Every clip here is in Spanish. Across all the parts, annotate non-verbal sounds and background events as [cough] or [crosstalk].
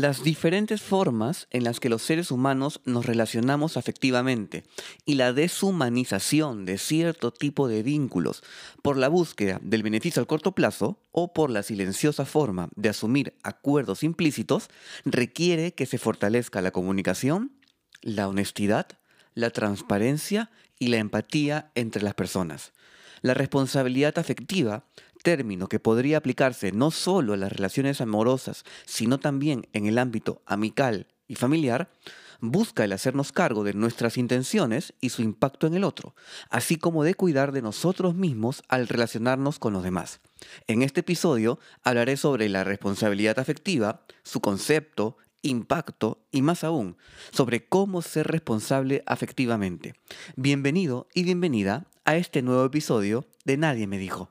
las diferentes formas en las que los seres humanos nos relacionamos afectivamente y la deshumanización de cierto tipo de vínculos por la búsqueda del beneficio al corto plazo o por la silenciosa forma de asumir acuerdos implícitos requiere que se fortalezca la comunicación, la honestidad, la transparencia y la empatía entre las personas. La responsabilidad afectiva término que podría aplicarse no solo a las relaciones amorosas, sino también en el ámbito amical y familiar, busca el hacernos cargo de nuestras intenciones y su impacto en el otro, así como de cuidar de nosotros mismos al relacionarnos con los demás. En este episodio hablaré sobre la responsabilidad afectiva, su concepto, impacto y más aún sobre cómo ser responsable afectivamente. Bienvenido y bienvenida a este nuevo episodio de Nadie me dijo.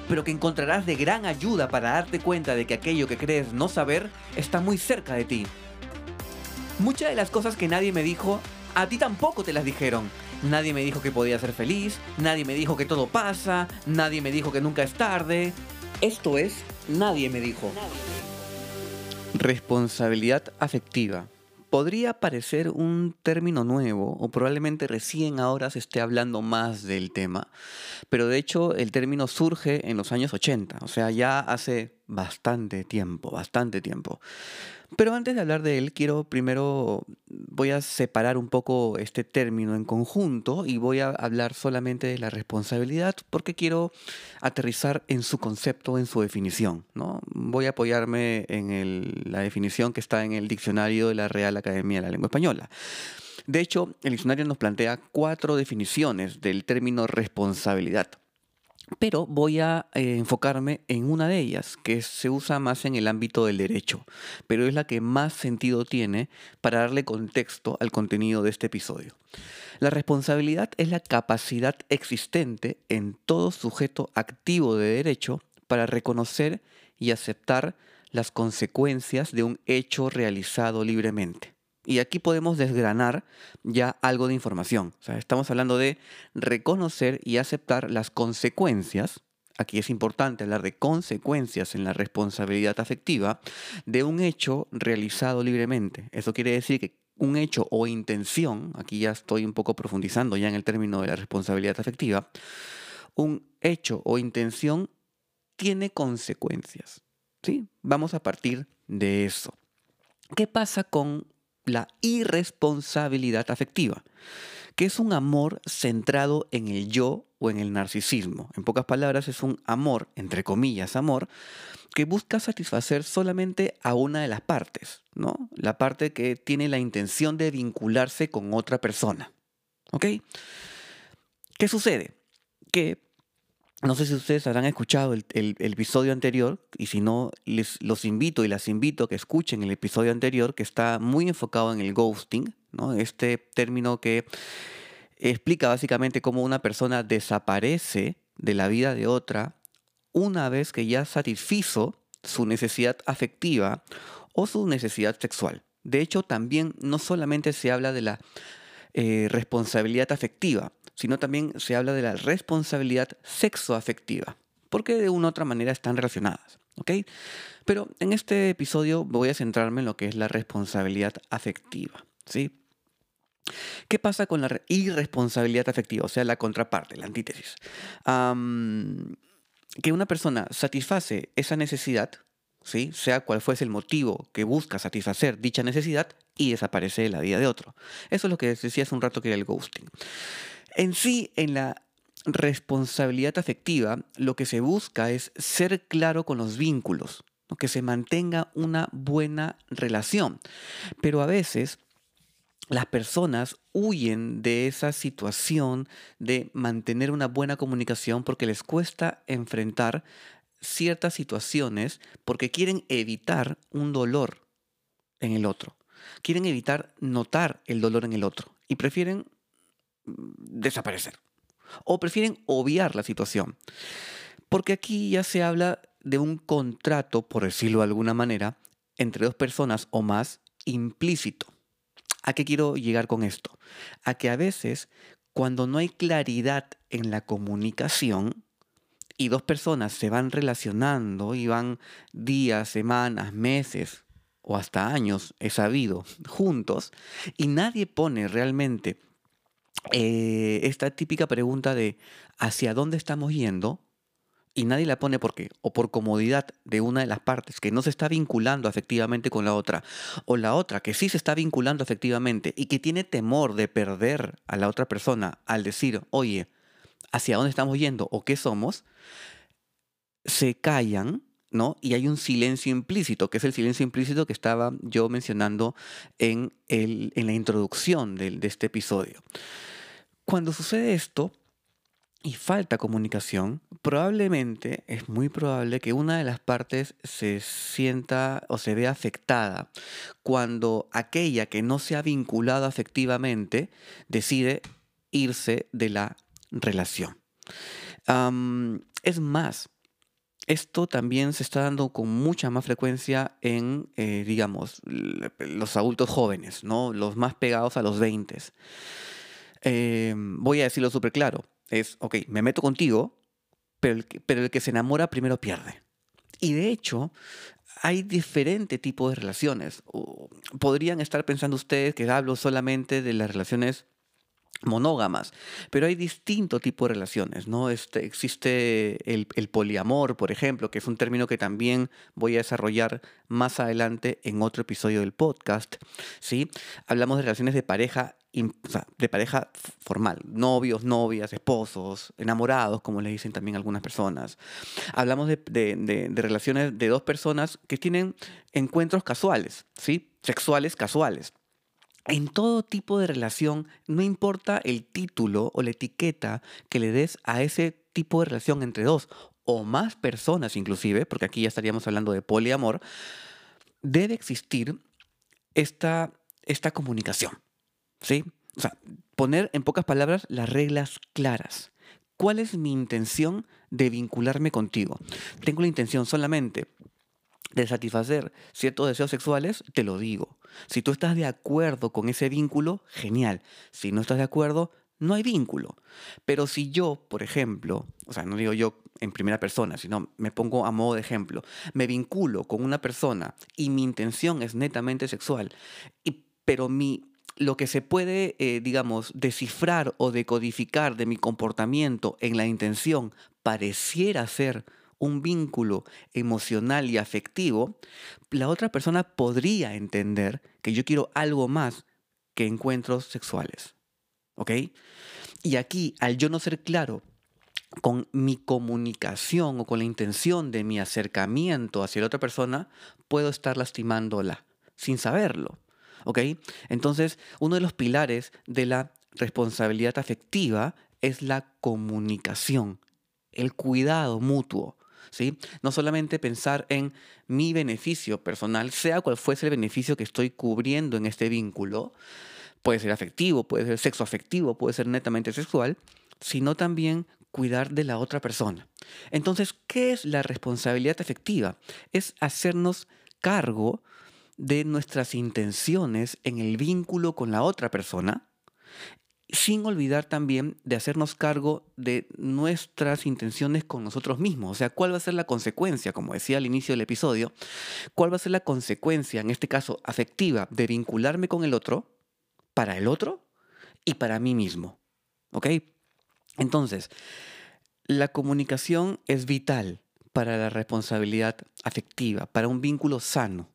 pero que encontrarás de gran ayuda para darte cuenta de que aquello que crees no saber está muy cerca de ti. Muchas de las cosas que nadie me dijo, a ti tampoco te las dijeron. Nadie me dijo que podía ser feliz, nadie me dijo que todo pasa, nadie me dijo que nunca es tarde. Esto es, nadie me dijo. Responsabilidad afectiva podría parecer un término nuevo o probablemente recién ahora se esté hablando más del tema, pero de hecho el término surge en los años 80, o sea, ya hace bastante tiempo, bastante tiempo. Pero antes de hablar de él, quiero primero, voy a separar un poco este término en conjunto y voy a hablar solamente de la responsabilidad porque quiero aterrizar en su concepto, en su definición. ¿no? Voy a apoyarme en la definición que está en el diccionario de la Real Academia de la Lengua Española. De hecho, el diccionario nos plantea cuatro definiciones del término responsabilidad pero voy a eh, enfocarme en una de ellas, que se usa más en el ámbito del derecho, pero es la que más sentido tiene para darle contexto al contenido de este episodio. La responsabilidad es la capacidad existente en todo sujeto activo de derecho para reconocer y aceptar las consecuencias de un hecho realizado libremente. Y aquí podemos desgranar ya algo de información. Estamos hablando de reconocer y aceptar las consecuencias. Aquí es importante hablar de consecuencias en la responsabilidad afectiva de un hecho realizado libremente. Eso quiere decir que un hecho o intención, aquí ya estoy un poco profundizando ya en el término de la responsabilidad afectiva, un hecho o intención tiene consecuencias. ¿sí? Vamos a partir de eso. ¿Qué pasa con la irresponsabilidad afectiva, que es un amor centrado en el yo o en el narcisismo. En pocas palabras, es un amor, entre comillas, amor, que busca satisfacer solamente a una de las partes, ¿no? La parte que tiene la intención de vincularse con otra persona. ¿Ok? ¿Qué sucede? Que no sé si ustedes habrán escuchado el, episodio anterior y si no, les, los invito y las invito a que escuchen el episodio anterior que está muy enfocado en el ghosting, ¿no? este término que explica básicamente cómo una persona desaparece de la vida de otra una vez que ya satisfizo su necesidad afectiva o su necesidad sexual. De hecho, también no solamente se habla de la eh, responsabilidad afectiva, sino también se habla de la responsabilidad sexoafectiva, porque de una u otra manera están relacionadas. ¿ok? Pero en este episodio voy a centrarme en lo que es la responsabilidad afectiva. ¿sí? ¿Qué pasa con la irresponsabilidad afectiva? O sea, la contraparte, la antítesis. que una persona satisface esa necesidad, ¿sí? sea cual fuese el motivo que busca satisfacer dicha necesidad, y desaparece de la vida de otro. Eso es lo que decía hace un rato que era el ghosting. En sí, en la responsabilidad afectiva, lo que se busca es ser claro con los vínculos, que se mantenga una buena relación. Pero a veces las personas huyen de esa situación de mantener una buena comunicación porque les cuesta enfrentar ciertas situaciones porque quieren evitar un dolor en el otro. Quieren evitar notar el dolor en el otro y prefieren mm, desaparecer o prefieren obviar la situación. Porque aquí ya se habla de un contrato, por decirlo de alguna manera, entre dos personas o más implícito. ¿A qué quiero llegar con esto? A que a veces, cuando no hay claridad en la comunicación y dos personas se van relacionando y van días, semanas, meses o hasta años, he sabido, juntos, y nadie pone realmente eh, esta típica pregunta de ¿hacia dónde estamos yendo? y nadie la pone porque o por comodidad de una de las partes que no se está vinculando afectivamente con la otra, o la otra que sí se está vinculando afectivamente y que tiene temor de perder a la otra persona al decir, oye, ¿hacia dónde estamos yendo o qué somos? Se callan, ¿no? Y hay un silencio implícito, que es el silencio implícito que estaba yo mencionando en, el, en la introducción de, este episodio. Cuando sucede esto, y falta comunicación, probablemente, es muy probable que una de las partes se sienta o se vea afectada cuando aquella que no se ha vinculado afectivamente decide irse de la relación. es más, esto también se está dando con mucha más frecuencia en, eh, digamos, los adultos jóvenes, ¿no? Los más pegados a los 20. Em, voy a decirlo súper claro es, ok, me meto contigo, pero el, que, pero el que se enamora primero pierde. Y de hecho, hay diferente tipo de relaciones. Podrían estar pensando ustedes que hablo solamente de las relaciones monógamas, pero hay distinto tipo de relaciones, ¿no? Este, existe el, el, poliamor, por ejemplo, que es un término que también voy a desarrollar más adelante en otro episodio del podcast, ¿sí? Hablamos de relaciones de pareja de pareja formal, novios, novias, esposos, enamorados, como le dicen también algunas personas. Hablamos de, relaciones de dos personas que tienen encuentros casuales, ¿sí? Sexuales casuales. En todo tipo de relación, no importa el título o la etiqueta que le des a ese tipo de relación entre dos o más personas inclusive, porque aquí ya estaríamos hablando de poliamor, debe existir esta, esta comunicación. ¿Sí? O sea, poner en pocas palabras las reglas claras. ¿Cuál es mi intención de vincularme contigo? Tengo la intención solamente de satisfacer ciertos deseos sexuales, te lo digo. Si tú estás de acuerdo con ese vínculo, genial. Si no estás de acuerdo, no hay vínculo. Pero si yo, por ejemplo, o sea, no digo yo en primera persona, sino me pongo a modo de ejemplo, me vinculo con una persona y mi intención es netamente sexual, y, pero mi lo que se puede, eh, digamos, descifrar o decodificar de mi comportamiento en la intención pareciera ser un vínculo emocional y afectivo, la otra persona podría entender que yo quiero algo más que encuentros sexuales. ¿Ok? Y aquí, al yo no ser claro con mi comunicación o con la intención de mi acercamiento hacia la otra persona, puedo estar lastimándola sin saberlo. ¿Ok? Entonces, uno de los pilares de la responsabilidad afectiva es la comunicación, el cuidado mutuo. No solamente pensar en mi beneficio personal, sea cual fuese el beneficio que estoy cubriendo en este vínculo, puede ser afectivo, puede ser sexo afectivo, puede ser netamente sexual, sino también cuidar de la otra persona. Entonces, ¿qué es la responsabilidad afectiva? Es hacernos cargo de nuestras intenciones en el vínculo con la otra persona, sin olvidar también de hacernos cargo de nuestras intenciones con nosotros mismos. O sea, ¿cuál va a ser la consecuencia, como decía al inicio del episodio, cuál va a ser la consecuencia, en este caso afectiva, de vincularme con el otro, para el otro y para mí mismo? ¿Ok? Entonces, la comunicación es vital para la responsabilidad afectiva, para un vínculo sano.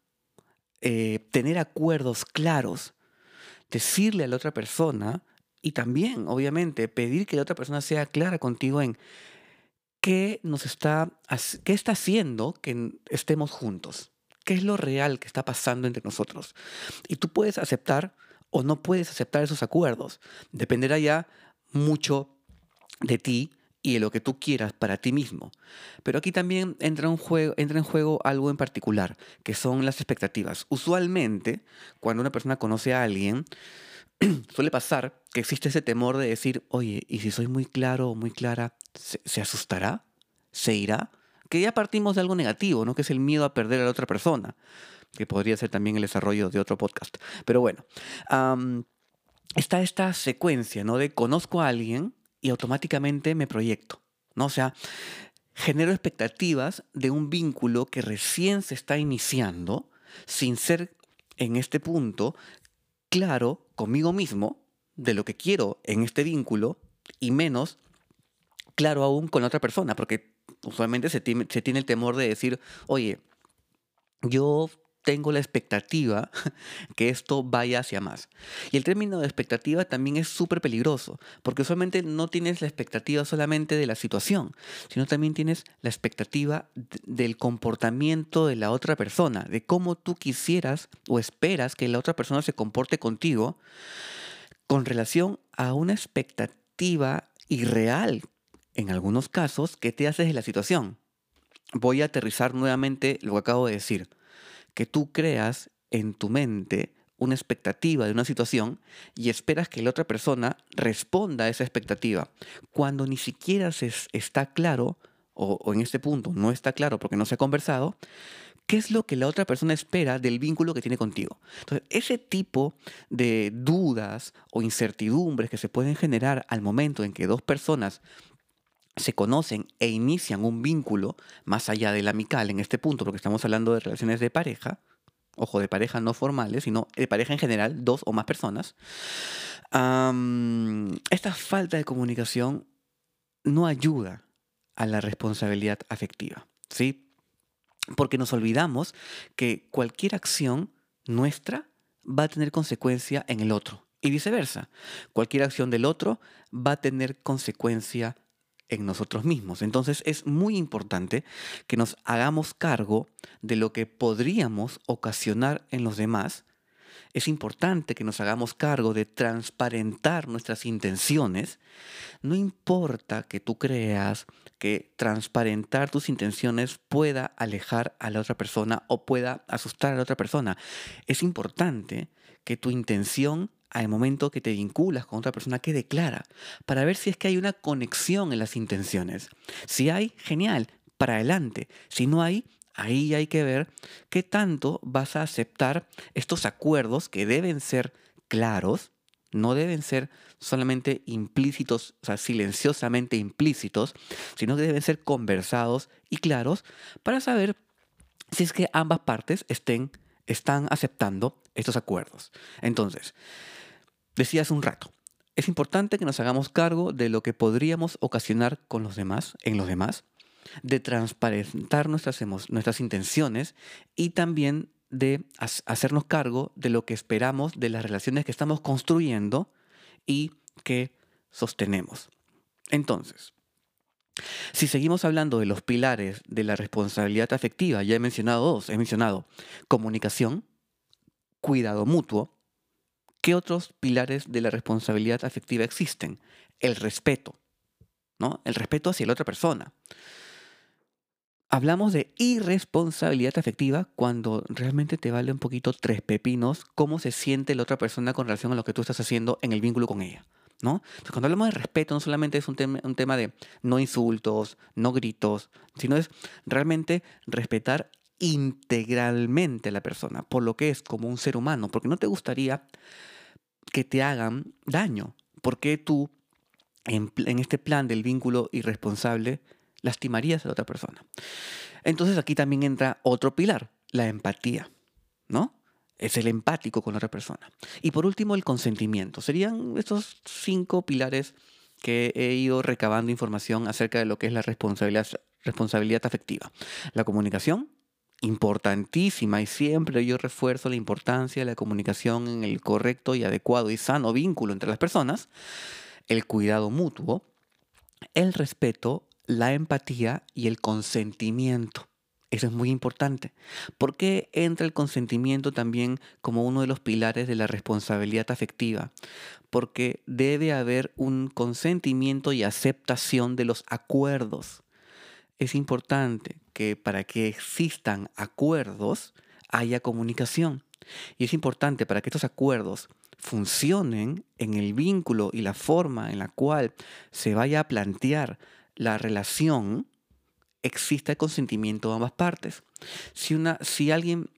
Eh, tener acuerdos claros, decirle a la otra persona y también, obviamente, pedir que la otra persona sea clara contigo en qué nos está, qué está haciendo que estemos juntos, qué es lo real que está pasando entre nosotros. Y tú puedes aceptar o no puedes aceptar esos acuerdos. Dependerá ya mucho de ti y de lo que tú quieras para ti mismo. Pero aquí también entra, un juego, entra en juego algo en particular, que son las expectativas. Usualmente, cuando una persona conoce a alguien, [clears throat] suele pasar que existe ese temor de decir, oye, ¿y si soy muy claro o muy clara, ¿se, asustará? ¿Se irá? Que ya partimos de algo negativo, ¿no? Que es el miedo a perder a la otra persona, que podría ser también el desarrollo de otro podcast. Pero bueno, está esta secuencia, ¿no? De conozco a alguien y automáticamente me proyecto, ¿no? O sea, genero expectativas de un vínculo que recién se está iniciando sin ser en este punto claro conmigo mismo de lo que quiero en este vínculo y menos claro aún con otra persona, porque usualmente se tiene, se tiene el temor de decir, oye, yo tengo la expectativa [laughs] que esto vaya hacia más. Y el término de expectativa también es súper peligroso, porque usualmente no tienes la expectativa solamente de la situación, sino también tienes la expectativa del comportamiento de la otra persona, de cómo tú quisieras o esperas que la otra persona se comporte contigo con relación a una expectativa irreal, en algunos casos, que te haces de la situación. Voy a aterrizar nuevamente lo que acabo de decir que tú creas en tu mente una expectativa de una situación y esperas que la otra persona responda a esa expectativa, cuando ni siquiera se está claro, o, en este punto no está claro porque no se ha conversado, qué es lo que la otra persona espera del vínculo que tiene contigo. Entonces, ese tipo de dudas o incertidumbres que se pueden generar al momento en que dos personas se conocen e inician un vínculo más allá del amical en este punto, porque estamos hablando de relaciones de pareja, ojo, de pareja no formales, sino de pareja en general, dos o más personas, esta falta de comunicación no ayuda a la responsabilidad afectiva, ¿sí? Porque nos olvidamos que cualquier acción nuestra va a tener consecuencia en el otro y viceversa. Cualquier acción del otro va a tener consecuencia en nosotros mismos. Entonces es muy importante que nos hagamos cargo de lo que podríamos ocasionar en los demás. Es importante que nos hagamos cargo de transparentar nuestras intenciones. No importa que tú creas que transparentar tus intenciones pueda alejar a la otra persona o pueda asustar a la otra persona. Es importante que tu intención al momento que te vinculas con otra persona que declara, para ver si es que hay una conexión en las intenciones. Si hay, genial, para adelante. Si no hay, ahí hay que ver qué tanto vas a aceptar estos acuerdos que deben ser claros, no deben ser solamente implícitos, o sea, silenciosamente implícitos, sino que deben ser conversados y claros para saber si es que ambas partes estén, están aceptando estos acuerdos. Entonces, Decía hace un rato, es importante que nos hagamos cargo de lo que podríamos ocasionar con los demás, en los demás, de transparentar nuestras, nuestras intenciones y también de hacernos cargo de lo que esperamos de las relaciones que estamos construyendo y que sostenemos. Entonces, si seguimos hablando de los pilares de la responsabilidad afectiva, ya he mencionado dos, he mencionado comunicación, cuidado mutuo ¿Qué otros pilares de la responsabilidad afectiva existen? El respeto, ¿no? El respeto hacia la otra persona. Hablamos de irresponsabilidad afectiva cuando realmente te vale un poquito tres pepinos cómo se siente la otra persona con relación a lo que tú estás haciendo en el vínculo con ella. ¿no? Entonces, cuando hablamos de respeto, no solamente es un, un tema de no insultos, no gritos, sino es realmente respetar integralmente a la persona, por lo que es como un ser humano, porque no te gustaría que te hagan daño. porque tú, en, este plan del vínculo irresponsable, lastimarías a la otra persona? Entonces aquí también entra otro pilar, la empatía, ¿no? Es el empático con la otra persona. Y por último, el consentimiento. Serían estos cinco pilares que he ido recabando información acerca de lo que es la responsabilidad, responsabilidad afectiva. La comunicación, importantísima y siempre yo refuerzo la importancia de la comunicación en el correcto y adecuado y sano vínculo entre las personas, el cuidado mutuo, el respeto, la empatía y el consentimiento. Eso es muy importante. ¿Por qué entra el consentimiento también como uno de los pilares de la responsabilidad afectiva? Porque debe haber un consentimiento y aceptación de los acuerdos. Es importante que para que existan acuerdos haya comunicación. Y es importante para que estos acuerdos funcionen en el vínculo y la forma en la cual se vaya a plantear la relación, exista el consentimiento de ambas partes. Si, una, si alguien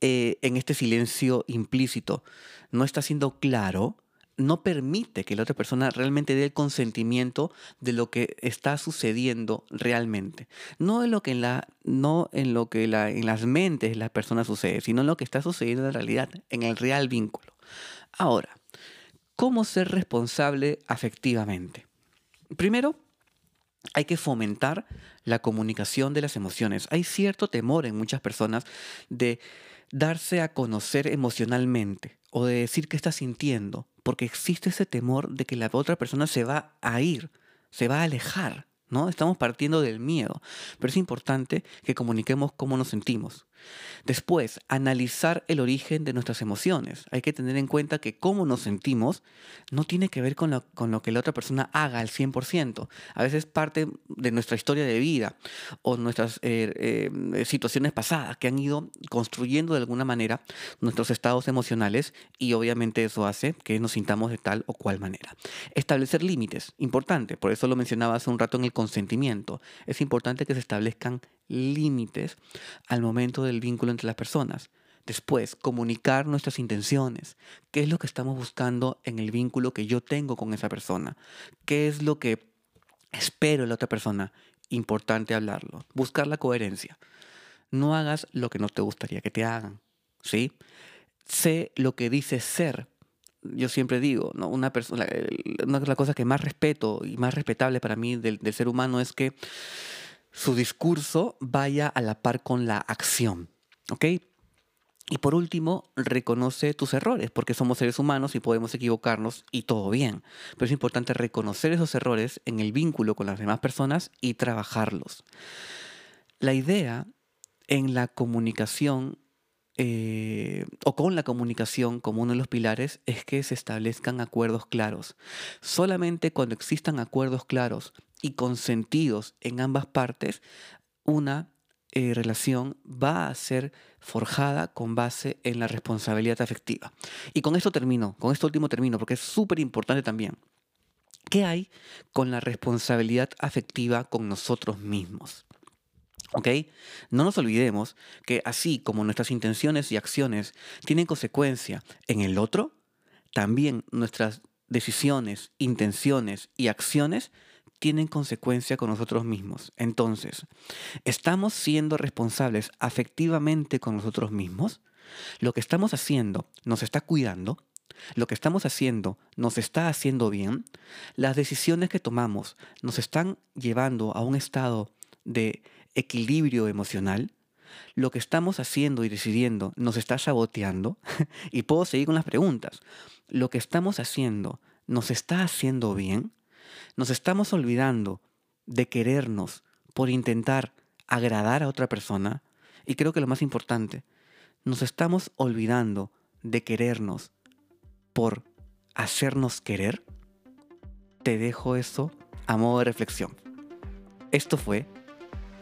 eh, en este silencio implícito no está siendo claro, no permite que la otra persona realmente dé el consentimiento de lo que está sucediendo realmente. No en lo que, en la, no en, lo que la, en las mentes de las personas sucede, sino en lo que está sucediendo en realidad, en el real vínculo. Ahora, ¿cómo ser responsable afectivamente? Primero, hay que fomentar la comunicación de las emociones. Hay cierto temor en muchas personas de darse a conocer emocionalmente o de decir qué está sintiendo, porque existe ese temor de que la otra persona se va a ir, se va a alejar. ¿no? Estamos partiendo del miedo, pero es importante que comuniquemos cómo nos sentimos. Después, analizar el origen de nuestras emociones. Hay que tener en cuenta que cómo nos sentimos no tiene que ver con lo, que la otra persona haga al 100%. A veces parte de nuestra historia de vida o nuestras eh, eh, situaciones pasadas que han ido construyendo de alguna manera nuestros estados emocionales y obviamente eso hace que nos sintamos de tal o cual manera. Establecer límites, importante, por eso lo mencionaba hace un rato en el consentimiento. Es importante que se establezcan límites al momento del vínculo entre las personas. Después, comunicar nuestras intenciones. ¿Qué es lo que estamos buscando en el vínculo que yo tengo con esa persona? ¿Qué es lo que espero de la otra persona? Importante hablarlo. Buscar la coherencia. No hagas lo que no te gustaría que te hagan. ¿Sí? Sé lo que dices ser. Yo siempre digo, ¿no? una, persona, una de las cosas que más respeto y más respetable para mí del, del ser humano es que su discurso vaya a la par con la acción. ¿Ok? Y por último, reconoce tus errores, porque somos seres humanos y podemos equivocarnos y todo bien. Pero es importante reconocer esos errores en el vínculo con las demás personas y trabajarlos. La idea en la comunicación eh, o con la comunicación como uno de los pilares es que se establezcan acuerdos claros. Solamente cuando existan acuerdos claros y consentidos en ambas partes, una eh, relación va a ser forjada con base en la responsabilidad afectiva. Y con esto termino, con esto último termino, porque es súper importante también. ¿Qué hay con la responsabilidad afectiva con nosotros mismos? ¿Ok? No nos olvidemos que así como nuestras intenciones y acciones tienen consecuencia en el otro, también nuestras decisiones, intenciones y acciones tienen consecuencia con nosotros mismos. Entonces, ¿estamos siendo responsables afectivamente con nosotros mismos? ¿Lo que estamos haciendo nos está cuidando? ¿Lo que estamos haciendo nos está haciendo bien? ¿Las decisiones que tomamos nos están llevando a un estado de equilibrio emocional? ¿Lo que estamos haciendo y decidiendo nos está saboteando? [laughs] y puedo seguir con las preguntas. ¿Lo que estamos haciendo nos está haciendo bien? Nos estamos olvidando de querernos por intentar agradar a otra persona. Y creo que lo más importante, nos estamos olvidando de querernos por hacernos querer. Te dejo eso a modo de reflexión. Esto fue